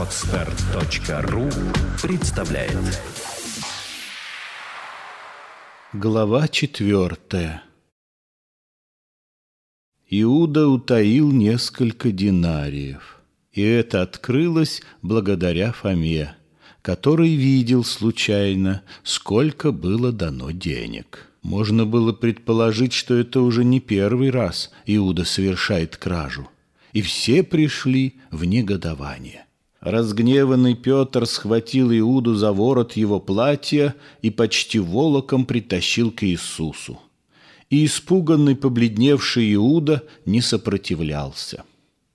Отстар.ру представляет Глава четвертая Иуда утаил несколько динариев, и это открылось благодаря Фоме, который видел случайно, сколько было дано денег. Можно было предположить, что это уже не первый раз Иуда совершает кражу, и все пришли в негодование. Разгневанный Петр схватил Иуду за ворот его платья и почти волоком притащил к Иисусу. И испуганный, побледневший Иуда не сопротивлялся.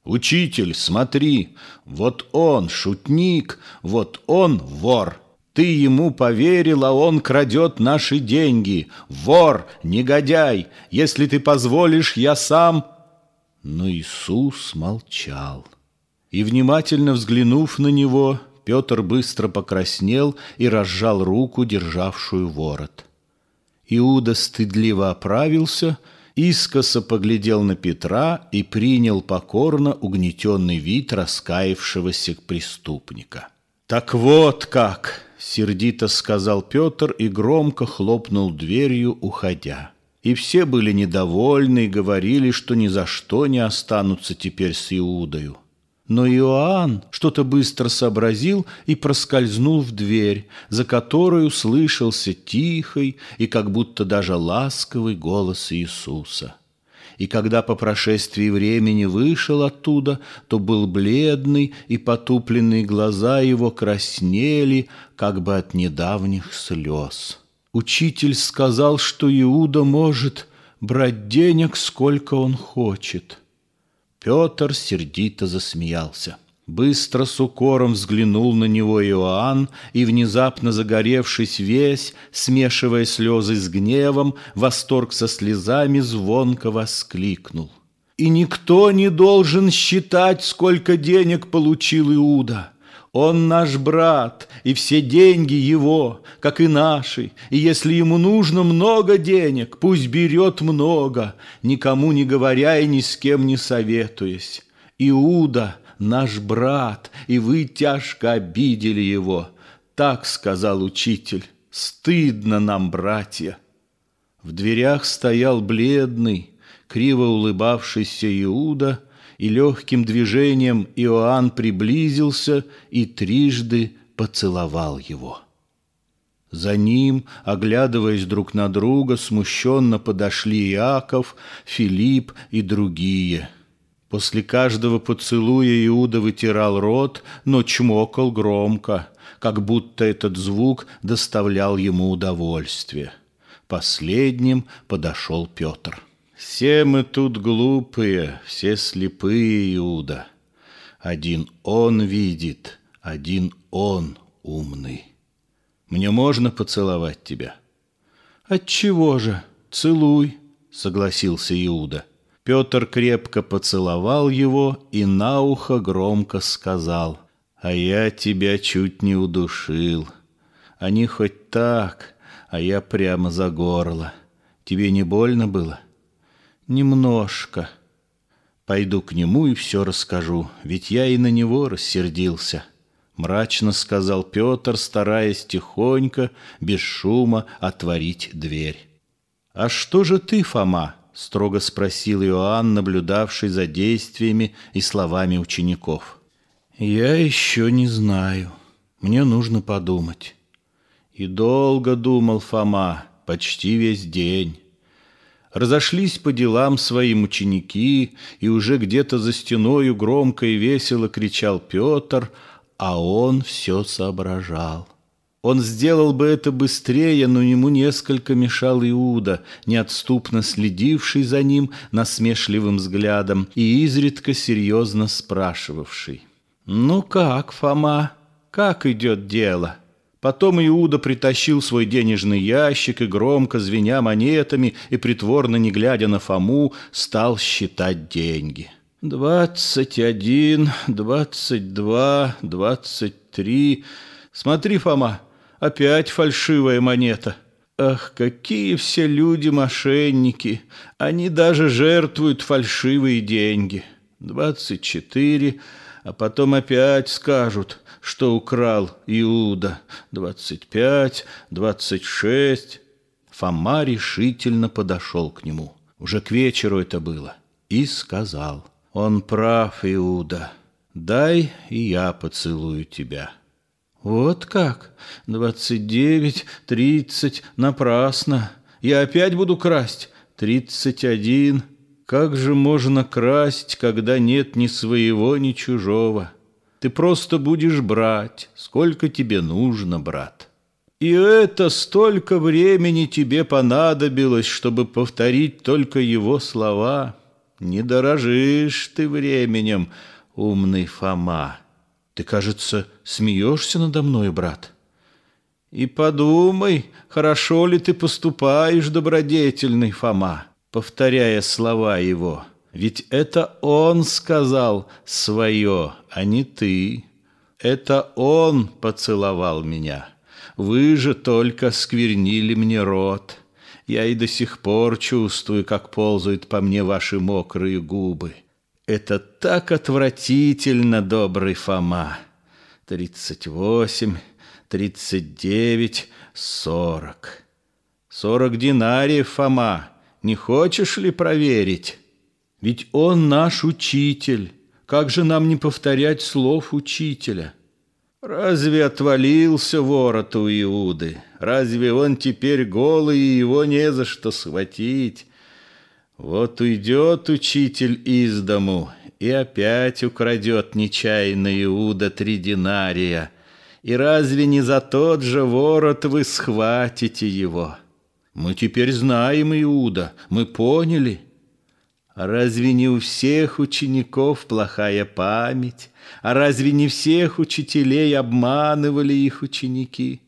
«Учитель, смотри, вот он шутник, вот он вор. Ты ему поверил, а он крадет наши деньги. Вор, негодяй, если ты позволишь, я сам...» Но Иисус молчал. И, внимательно взглянув на него, Петр быстро покраснел и разжал руку, державшую ворот. Иуда стыдливо оправился, искоса поглядел на Петра и принял покорно угнетенный вид раскаявшегося преступника. «Так вот как!» — сердито сказал Петр и громко хлопнул дверью, уходя. И все были недовольны и говорили, что ни за что не останутся теперь с Иудою. Но Иоанн что-то быстро сообразил и проскользнул в дверь, за которую слышался тихий и как будто даже ласковый голос Иисуса. И когда по прошествии времени вышел оттуда, то был бледный, и потупленные глаза его краснели, как бы от недавних слез. Учитель сказал, что Иуда может брать денег, сколько он хочет – Петр сердито засмеялся. Быстро с укором взглянул на него Иоанн, и, внезапно загоревшись весь, смешивая слезы с гневом, восторг со слезами звонко воскликнул. «И никто не должен считать, сколько денег получил Иуда!» Он наш брат, и все деньги его, как и наши. И если ему нужно много денег, пусть берет много, никому не говоря и ни с кем не советуясь. Иуда наш брат, и вы тяжко обидели его. Так сказал учитель. Стыдно нам, братья. В дверях стоял бледный, криво улыбавшийся Иуда — и легким движением Иоанн приблизился и трижды поцеловал его. За ним, оглядываясь друг на друга, смущенно подошли Иаков, Филипп и другие. После каждого поцелуя Иуда вытирал рот, но чмокал громко, как будто этот звук доставлял ему удовольствие. Последним подошел Петр. Все мы тут глупые, все слепые, Иуда. Один он видит, один он умный. Мне можно поцеловать тебя? Отчего же? Целуй, согласился Иуда. Петр крепко поцеловал его и на ухо громко сказал, «А я тебя чуть не удушил. Они хоть так, а я прямо за горло. Тебе не больно было?» Немножко. Пойду к нему и все расскажу, ведь я и на него рассердился. Мрачно сказал Петр, стараясь тихонько, без шума отворить дверь. «А что же ты, Фома?» — строго спросил Иоанн, наблюдавший за действиями и словами учеников. «Я еще не знаю. Мне нужно подумать». И долго думал Фома, почти весь день. Разошлись по делам своим ученики, и уже где-то за стеною громко и весело кричал Петр, а он все соображал. Он сделал бы это быстрее, но ему несколько мешал Иуда, неотступно следивший за ним насмешливым взглядом и изредка серьезно спрашивавший. «Ну как, Фома, как идет дело?» Потом Иуда притащил свой денежный ящик и, громко звеня монетами и притворно не глядя на Фому, стал считать деньги. «Двадцать один, двадцать два, двадцать три. Смотри, Фома, опять фальшивая монета. Ах, какие все люди мошенники! Они даже жертвуют фальшивые деньги. двадцать четыре, а потом опять скажут, что украл Иуда. Двадцать пять, двадцать шесть. Фома решительно подошел к нему. Уже к вечеру это было. И сказал, он прав, Иуда, дай и я поцелую тебя. Вот как? Двадцать девять, тридцать, напрасно. Я опять буду красть. Тридцать один. Как же можно красть, когда нет ни своего, ни чужого? Ты просто будешь брать, сколько тебе нужно, брат. И это столько времени тебе понадобилось, чтобы повторить только его слова. Не дорожишь ты временем, умный Фома. Ты, кажется, смеешься надо мной, брат. И подумай, хорошо ли ты поступаешь, добродетельный Фома, повторяя слова его. Ведь это он сказал свое, а не ты. Это он поцеловал меня. Вы же только сквернили мне рот. Я и до сих пор чувствую, как ползают по мне ваши мокрые губы. Это так отвратительно, добрый Фома. Тридцать восемь, тридцать девять, сорок. Сорок динариев, Фома. Не хочешь ли проверить? Ведь он наш учитель. Как же нам не повторять слов учителя? Разве отвалился ворот у Иуды? Разве он теперь голый, и его не за что схватить? Вот уйдет учитель из дому и опять украдет нечаянно Иуда три динария. И разве не за тот же ворот вы схватите его? Мы теперь знаем Иуда, мы поняли. Разве не у всех учеников плохая память? А разве не всех учителей обманывали их ученики?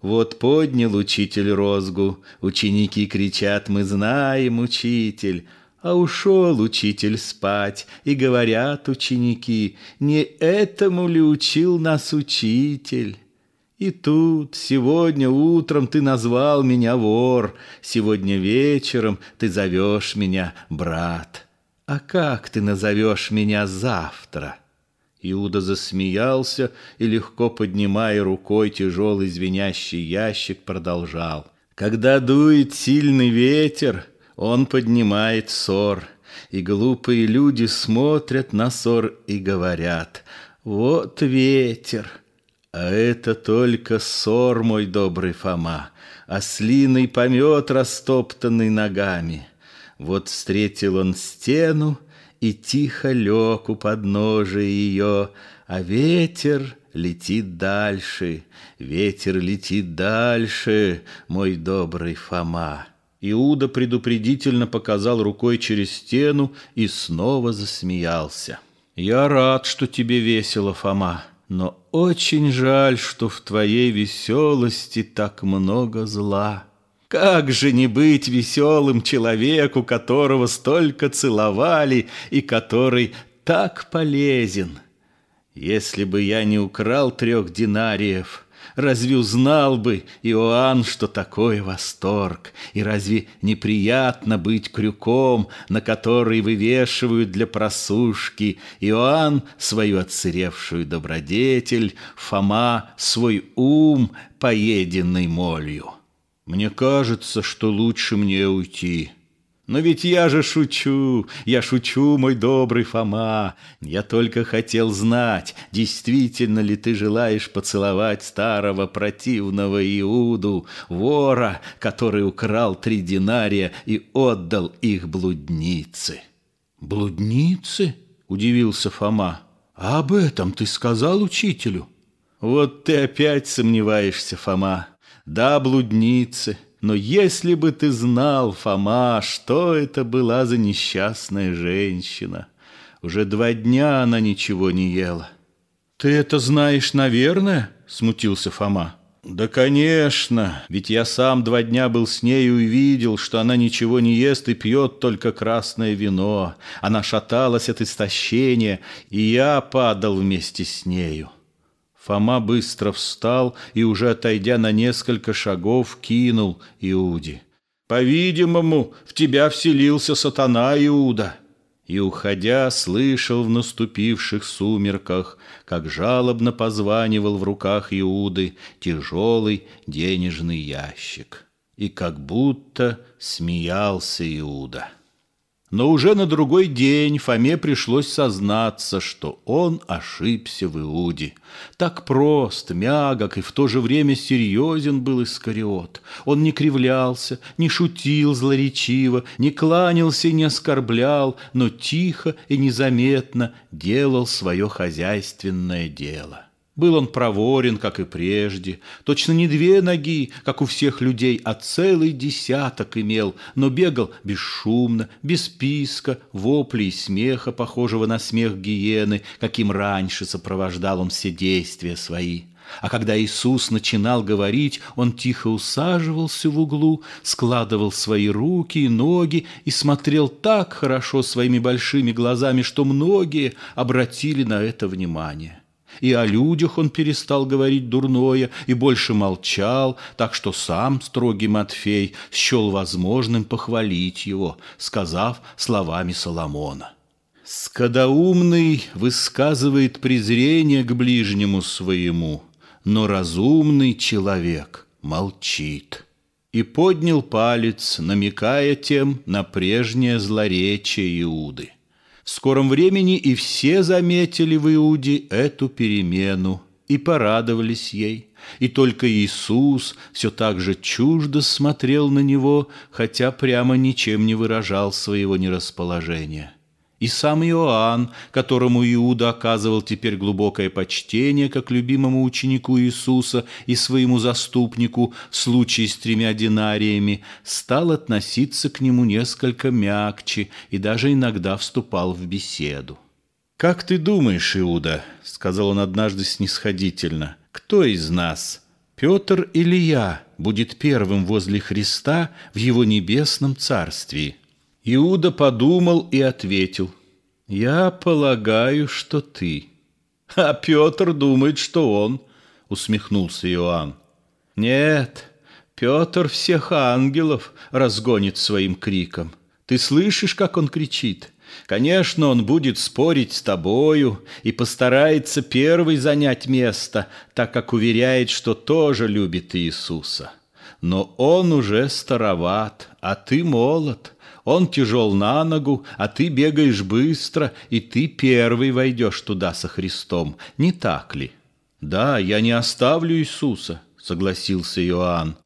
Вот поднял учитель розгу, ученики кричат «Мы знаем, учитель!» А ушел учитель спать, и говорят ученики «Не этому ли учил нас учитель?» И тут, сегодня утром ты назвал меня вор, Сегодня вечером ты зовешь меня брат. А как ты назовешь меня завтра?» Иуда засмеялся и, легко поднимая рукой тяжелый звенящий ящик, продолжал. «Когда дует сильный ветер, он поднимает ссор, и глупые люди смотрят на ссор и говорят, «Вот ветер!» А это только ссор, мой добрый Фома, Ослиный помет, растоптанный ногами. Вот встретил он стену, и тихо лег у подножия ее, а ветер летит дальше, ветер летит дальше, мой добрый Фома. Иуда предупредительно показал рукой через стену и снова засмеялся. «Я рад, что тебе весело, Фома, но очень жаль, что в твоей веселости так много зла». Как же не быть веселым человеку, которого столько целовали и который так полезен? Если бы я не украл трех динариев, разве узнал бы Иоанн, что такое восторг? И разве неприятно быть крюком, на который вывешивают для просушки Иоанн свою отсыревшую добродетель, Фома свой ум, поеденный молью? Мне кажется, что лучше мне уйти. Но ведь я же шучу, я шучу, мой добрый Фома. Я только хотел знать, действительно ли ты желаешь поцеловать старого противного Иуду, вора, который украл три динария и отдал их блуднице. Блуднице? Удивился Фома. А об этом ты сказал учителю? Вот ты опять сомневаешься, Фома. Да, блудницы, но если бы ты знал, Фома, что это была за несчастная женщина. Уже два дня она ничего не ела. Ты это знаешь, наверное? Смутился Фома. Да, конечно, ведь я сам два дня был с нею и видел, что она ничего не ест и пьет только красное вино. Она шаталась от истощения, и я падал вместе с нею. Фома быстро встал и, уже отойдя на несколько шагов, кинул Иуде. «По-видимому, в тебя вселился сатана, Иуда. И, уходя, слышал в наступивших сумерках, как жалобно позванивал в руках Иуды тяжелый денежный ящик. И как будто смеялся Иуда. Но уже на другой день Фоме пришлось сознаться, что он ошибся в Иуде. Так прост, мягок и в то же время серьезен был Искариот. Он не кривлялся, не шутил злоречиво, не кланялся и не оскорблял, но тихо и незаметно делал свое хозяйственное дело. Был он проворен, как и прежде, точно не две ноги, как у всех людей, а целый десяток имел, но бегал бесшумно, без писка, воплей и смеха, похожего на смех гиены, каким раньше сопровождал он все действия свои. А когда Иисус начинал говорить, он тихо усаживался в углу, складывал свои руки и ноги и смотрел так хорошо своими большими глазами, что многие обратили на это внимание. И о людях он перестал говорить дурное и больше молчал, так что сам строгий Матфей счел возможным похвалить его, сказав словами Соломона. «Скодаумный высказывает презрение к ближнему своему, но разумный человек молчит» и поднял палец, намекая тем на прежнее злоречие Иуды. В скором времени и все заметили в Иуде эту перемену и порадовались ей. И только Иисус все так же чуждо смотрел на него, хотя прямо ничем не выражал своего нерасположения. И сам Иоанн, которому Иуда оказывал теперь глубокое почтение как любимому ученику Иисуса и своему заступнику в случае с тремя динариями, стал относиться к нему несколько мягче и даже иногда вступал в беседу. «Как ты думаешь, Иуда, — сказал он однажды снисходительно, — кто из нас, Петр или я, будет первым возле Христа в его небесном царстве?» Иуда подумал и ответил, «Я полагаю, что ты». «А Петр думает, что он», — усмехнулся Иоанн. «Нет, Петр всех ангелов разгонит своим криком. Ты слышишь, как он кричит? Конечно, он будет спорить с тобою и постарается первый занять место, так как уверяет, что тоже любит Иисуса. Но он уже староват, а ты молод». Он тяжел на ногу, а ты бегаешь быстро, и ты первый войдешь туда со Христом. Не так ли? Да, я не оставлю Иисуса, согласился Иоанн.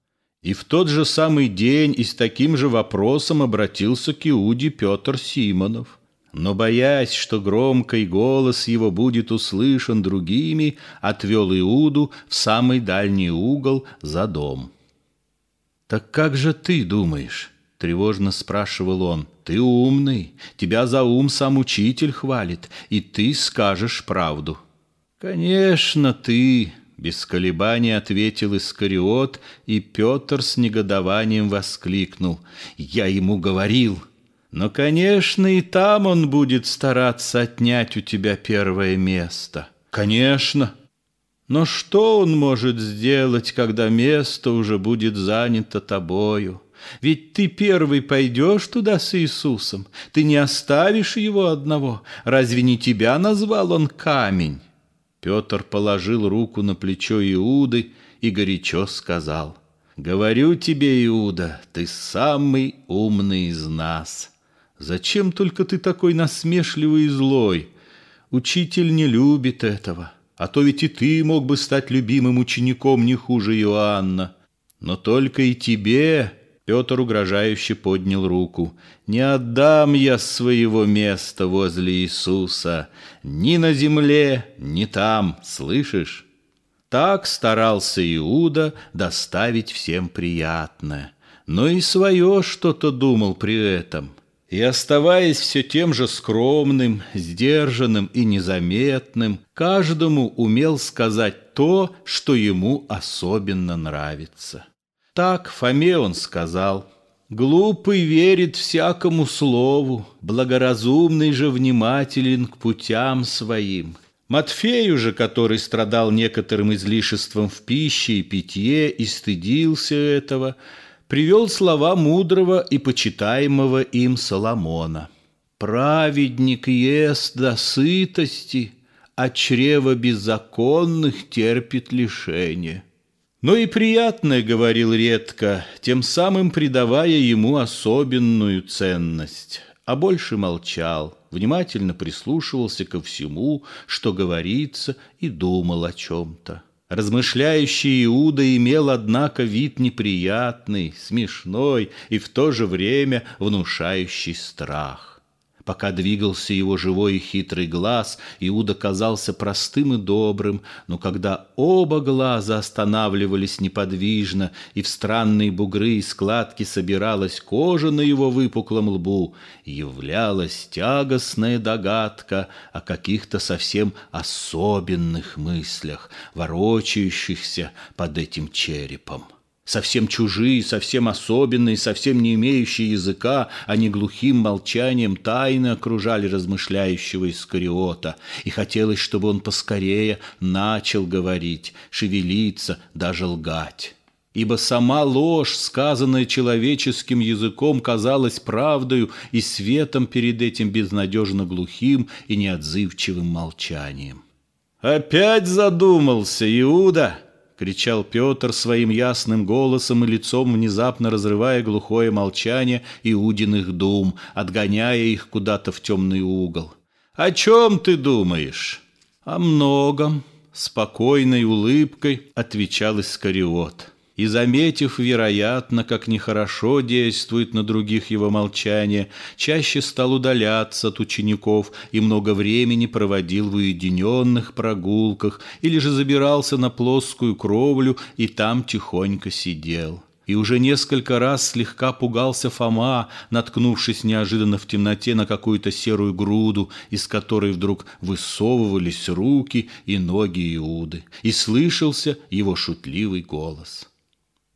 И в тот же самый день и с таким же вопросом обратился к Иуде Петр Симонов. Но, боясь, что громкий голос его будет услышан другими, отвел Иуду в самый дальний угол за дом. «Так как же ты думаешь?» Тревожно спрашивал он. «Ты умный, тебя за ум сам учитель хвалит, и ты скажешь правду». «Конечно, ты!» — без колебаний ответил Искариот, и Петр с негодованием воскликнул. «Я ему говорил!» «Но, конечно, и там он будет стараться отнять у тебя первое место». «Конечно!» Но что он может сделать, когда место уже будет занято тобою? Ведь ты первый пойдешь туда с Иисусом, ты не оставишь его одного. Разве не тебя назвал он камень?» Петр положил руку на плечо Иуды и горячо сказал, «Говорю тебе, Иуда, ты самый умный из нас. Зачем только ты такой насмешливый и злой? Учитель не любит этого, а то ведь и ты мог бы стать любимым учеником не хуже Иоанна. Но только и тебе Петр угрожающе поднял руку. «Не отдам я своего места возле Иисуса ни на земле, ни там, слышишь?» Так старался Иуда доставить всем приятное, но и свое что-то думал при этом. И оставаясь все тем же скромным, сдержанным и незаметным, каждому умел сказать то, что ему особенно нравится. Так Фоме он сказал, «Глупый верит всякому слову, благоразумный же внимателен к путям своим». Матфею же, который страдал некоторым излишеством в пище и питье и стыдился этого, привел слова мудрого и почитаемого им Соломона. Праведник ест до сытости, а чрево беззаконных терпит лишение. Но и приятное говорил редко, тем самым придавая ему особенную ценность, а больше молчал, внимательно прислушивался ко всему, что говорится, и думал о чем-то. Размышляющий Иуда имел, однако, вид неприятный, смешной и в то же время внушающий страх. Пока двигался его живой и хитрый глаз, Иуда казался простым и добрым, но когда оба глаза останавливались неподвижно, и в странные бугры и складки собиралась кожа на его выпуклом лбу, являлась тягостная догадка о каких-то совсем особенных мыслях, ворочающихся под этим черепом совсем чужие, совсем особенные, совсем не имеющие языка, они глухим молчанием тайны окружали размышляющего Искариота, и хотелось, чтобы он поскорее начал говорить, шевелиться, даже лгать. Ибо сама ложь, сказанная человеческим языком, казалась правдою и светом перед этим безнадежно глухим и неотзывчивым молчанием. «Опять задумался, Иуда!» Кричал Петр своим ясным голосом и лицом, внезапно разрывая глухое молчание Иудиных дум, отгоняя их куда-то в темный угол. «О чем ты думаешь?» «О многом», — спокойной улыбкой отвечал Искариот и, заметив, вероятно, как нехорошо действует на других его молчание, чаще стал удаляться от учеников и много времени проводил в уединенных прогулках или же забирался на плоскую кровлю и там тихонько сидел. И уже несколько раз слегка пугался Фома, наткнувшись неожиданно в темноте на какую-то серую груду, из которой вдруг высовывались руки и ноги Иуды, и слышался его шутливый голос.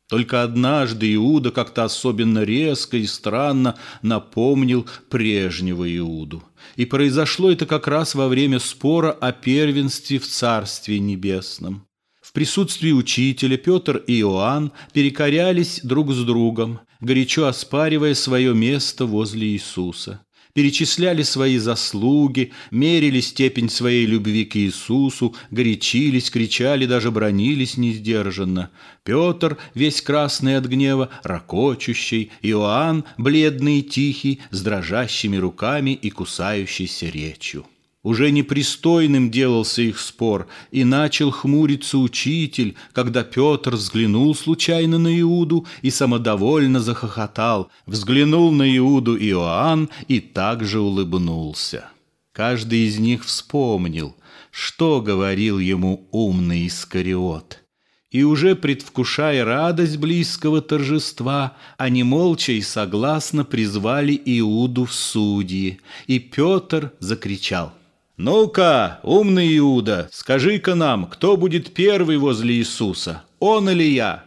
Только однажды Иуда как-то особенно резко и странно напомнил прежнего Иуду. И произошло это как раз во время спора о первенстве в Царстве Небесном. В присутствии учителя Петр и Иоанн перекорялись друг с другом, горячо оспаривая свое место возле Иисуса перечисляли свои заслуги, мерили степень своей любви к Иисусу, горячились, кричали, даже бронились несдержанно. Петр, весь красный от гнева, ракочущий, Иоанн, бледный и тихий, с дрожащими руками и кусающейся речью. Уже непристойным делался их спор, и начал хмуриться учитель, когда Петр взглянул случайно на Иуду и самодовольно захохотал, взглянул на Иуду Иоанн и также улыбнулся. Каждый из них вспомнил, что говорил ему умный Искариот. И уже предвкушая радость близкого торжества, они молча и согласно призвали Иуду в судьи, и Петр закричал — «Ну-ка, умный Иуда, скажи-ка нам, кто будет первый возле Иисуса, он или я?»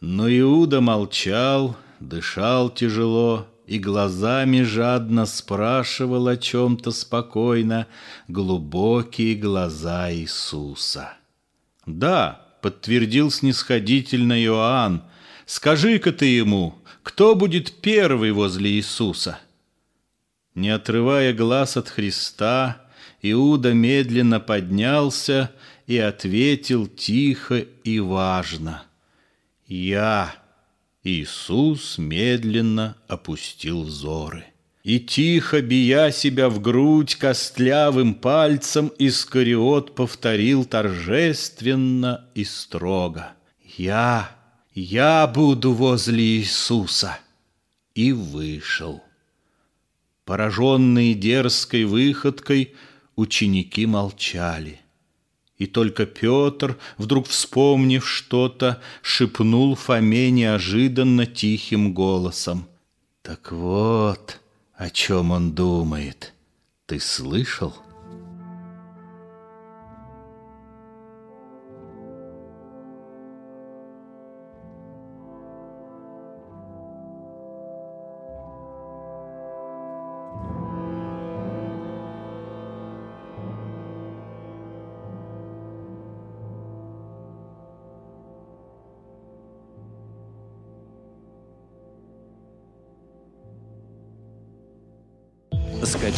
Но Иуда молчал, дышал тяжело и глазами жадно спрашивал о чем-то спокойно глубокие глаза Иисуса. «Да», — подтвердил снисходительно Иоанн, — «скажи-ка ты ему, кто будет первый возле Иисуса?» Не отрывая глаз от Христа, Иуда медленно поднялся и ответил тихо и важно. «Я». Иисус медленно опустил взоры. И тихо, бия себя в грудь костлявым пальцем, Искариот повторил торжественно и строго. «Я, я буду возле Иисуса!» И вышел. Пораженный дерзкой выходкой, Ученики молчали. И только Петр, вдруг вспомнив что-то, шепнул Фоме неожиданно тихим голосом. «Так вот, о чем он думает. Ты слышал?»